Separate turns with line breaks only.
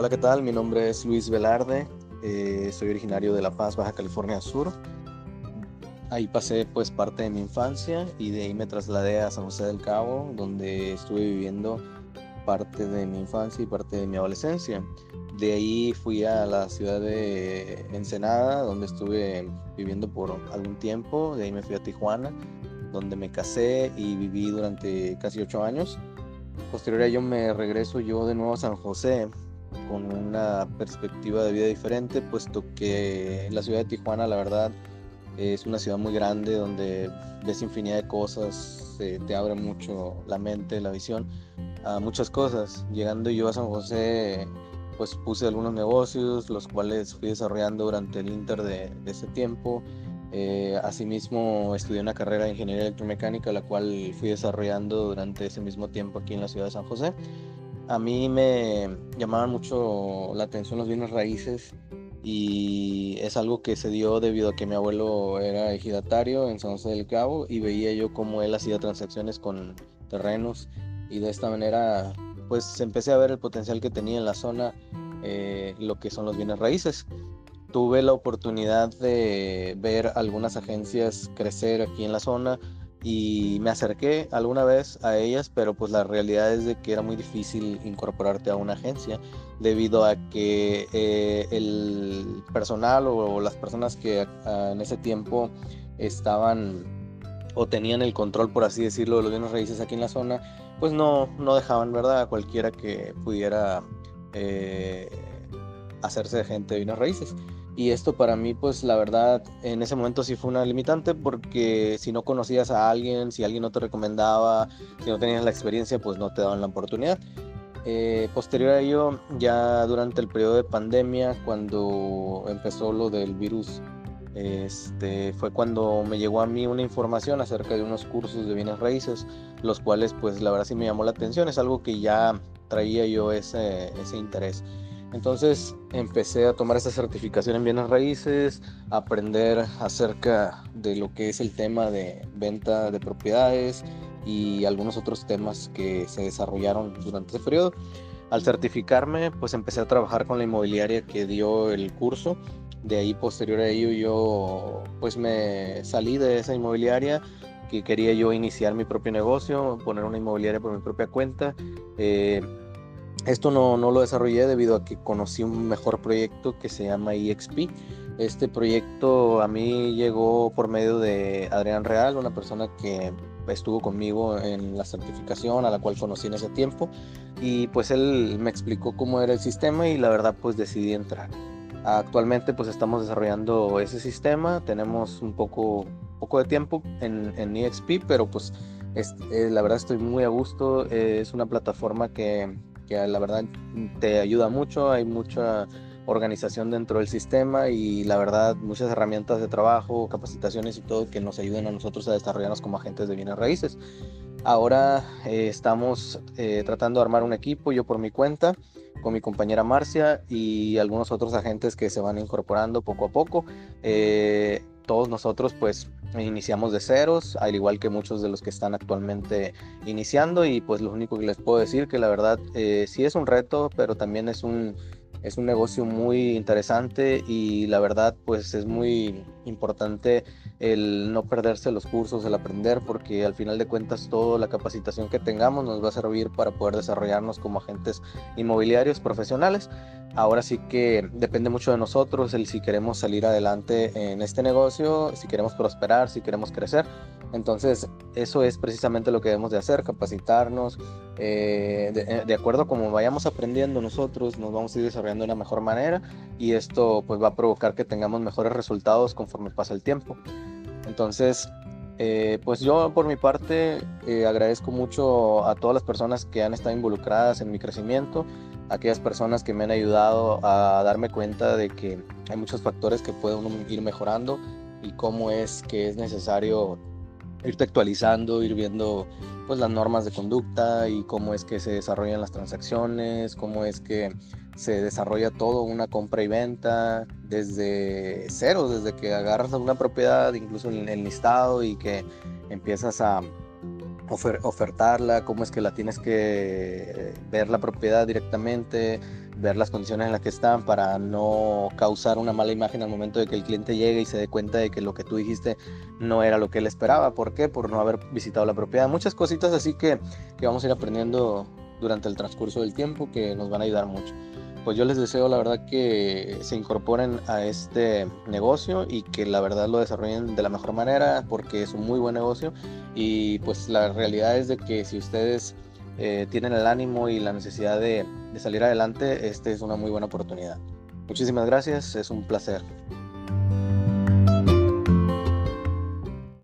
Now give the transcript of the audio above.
Hola, ¿qué tal? Mi nombre es Luis Velarde, eh, soy originario de La Paz, Baja California Sur. Ahí pasé pues parte de mi infancia y de ahí me trasladé a San José del Cabo, donde estuve viviendo parte de mi infancia y parte de mi adolescencia. De ahí fui a la ciudad de Ensenada, donde estuve viviendo por algún tiempo. De ahí me fui a Tijuana, donde me casé y viví durante casi ocho años. Posterior a ello me regreso yo de nuevo a San José con una perspectiva de vida diferente, puesto que la ciudad de Tijuana, la verdad, es una ciudad muy grande donde ves infinidad de cosas, te abre mucho la mente, la visión a muchas cosas. Llegando yo a San José, pues puse algunos negocios, los cuales fui desarrollando durante el inter de, ese tiempo. Eh, asimismo, estudié una carrera de ingeniería electromecánica, la cual fui desarrollando durante ese mismo tiempo aquí en la ciudad de San José. A mí me llamaban mucho la atención los bienes raíces y es algo que se dio debido a que mi abuelo era ejidatario en San José del Cabo y veía yo cómo él hacía transacciones con terrenos y de esta manera pues empecé a ver el potencial que tenía en la zona eh, lo que son los bienes raíces. Tuve la oportunidad de ver algunas agencias crecer aquí en la zona y me acerqué alguna vez a ellas, pero pues la realidad es de que era muy difícil incorporarte a una agencia debido a que eh, el personal o, las personas que en ese tiempo estaban o tenían el control, por así decirlo, de los bienes raíces aquí en la zona, pues no, no dejaban, ¿verdad? A cualquiera que pudiera eh, hacerse gente de bienes raíces. Y esto para mí, pues la verdad, en ese momento sí fue una limitante porque si no conocías a alguien, si alguien no te recomendaba, si no tenías la experiencia, pues no te daban la oportunidad. Eh, posterior a ello, ya durante el periodo de pandemia, cuando empezó lo del virus este, fue cuando me llegó a mí una información acerca de unos cursos de bienes raíces, los cuales pues la verdad sí me llamó la atención, es algo que ya traía yo ese, ese interés. Entonces empecé a tomar esa certificación en bienes raíces, aprender acerca de lo que es el tema de venta de propiedades y algunos otros temas que se desarrollaron durante ese periodo. Al certificarme, pues empecé a trabajar con la inmobiliaria que dio el curso de ahí posterior a ello yo pues me salí de esa inmobiliaria que quería yo iniciar mi propio negocio, poner una inmobiliaria por mi propia cuenta. Eh, esto no, no, lo desarrollé debido a que conocí un mejor proyecto que se llama EXP. Este proyecto a mí llegó por medio de Adrián Real, una persona que estuvo conmigo en la certificación a la cual conocí en ese tiempo y pues él me explicó cómo era el sistema y la verdad pues decidí entrar. Actualmente pues estamos desarrollando ese sistema, tenemos un poco, poco de tiempo en, en EXP, pero pues eh, la verdad estoy muy a gusto, es una plataforma que, que la verdad te ayuda mucho, hay mucha organización dentro del sistema y la verdad muchas herramientas de trabajo, capacitaciones y todo que nos ayuden a nosotros a desarrollarnos como agentes de bienes raíces. Ahora eh, estamos eh, tratando de armar un equipo, yo por mi cuenta, con mi compañera Marcia y algunos otros agentes que se van incorporando poco a poco. Eh, todos nosotros pues iniciamos de ceros, al igual que muchos de los que están actualmente iniciando y pues lo único que les puedo decir que la verdad eh, sí es un reto, pero también es un es un negocio muy interesante y la verdad pues es muy importante el no perderse los cursos, el aprender, porque al final de cuentas toda la capacitación que tengamos nos va a servir para poder desarrollarnos como agentes inmobiliarios profesionales. Ahora sí que depende mucho de nosotros el si queremos salir adelante en este negocio, si queremos prosperar, si queremos crecer. Entonces, eso es precisamente lo que debemos de hacer, capacitarnos. Eh, de, de, acuerdo a como vayamos aprendiendo nosotros, nos vamos a ir desarrollando de una mejor manera y esto pues va a provocar que tengamos mejores resultados conforme pasa el tiempo. Entonces, eh, pues yo por mi parte eh, agradezco mucho a todas las personas que han estado involucradas en mi crecimiento, aquellas personas que me han ayudado a darme cuenta de que hay muchos factores que pueden ir mejorando y cómo es que es necesario irte actualizando, ir viendo pues las normas de conducta y cómo es que se desarrollan las transacciones, cómo es que se desarrolla todo, una compra y venta desde cero, desde que agarras una propiedad, incluso en el listado y que empiezas a, ofertarla, cómo es que la tienes que ver la propiedad directamente, ver las condiciones en las que están para no causar una mala imagen al momento de que el cliente llegue y se dé cuenta de que lo que tú dijiste no era lo que él esperaba. ¿Por qué? Por no haber visitado la propiedad. Muchas cositas así que, que vamos a ir aprendiendo durante el transcurso del tiempo que nos van a ayudar mucho. Pues yo les deseo la verdad que se incorporen a este negocio y que la verdad lo desarrollen de la mejor manera porque es un muy buen negocio y pues la realidad es de que si ustedes eh, tienen el ánimo y la necesidad de, de salir adelante, esta es una muy buena oportunidad. Muchísimas gracias, es un placer.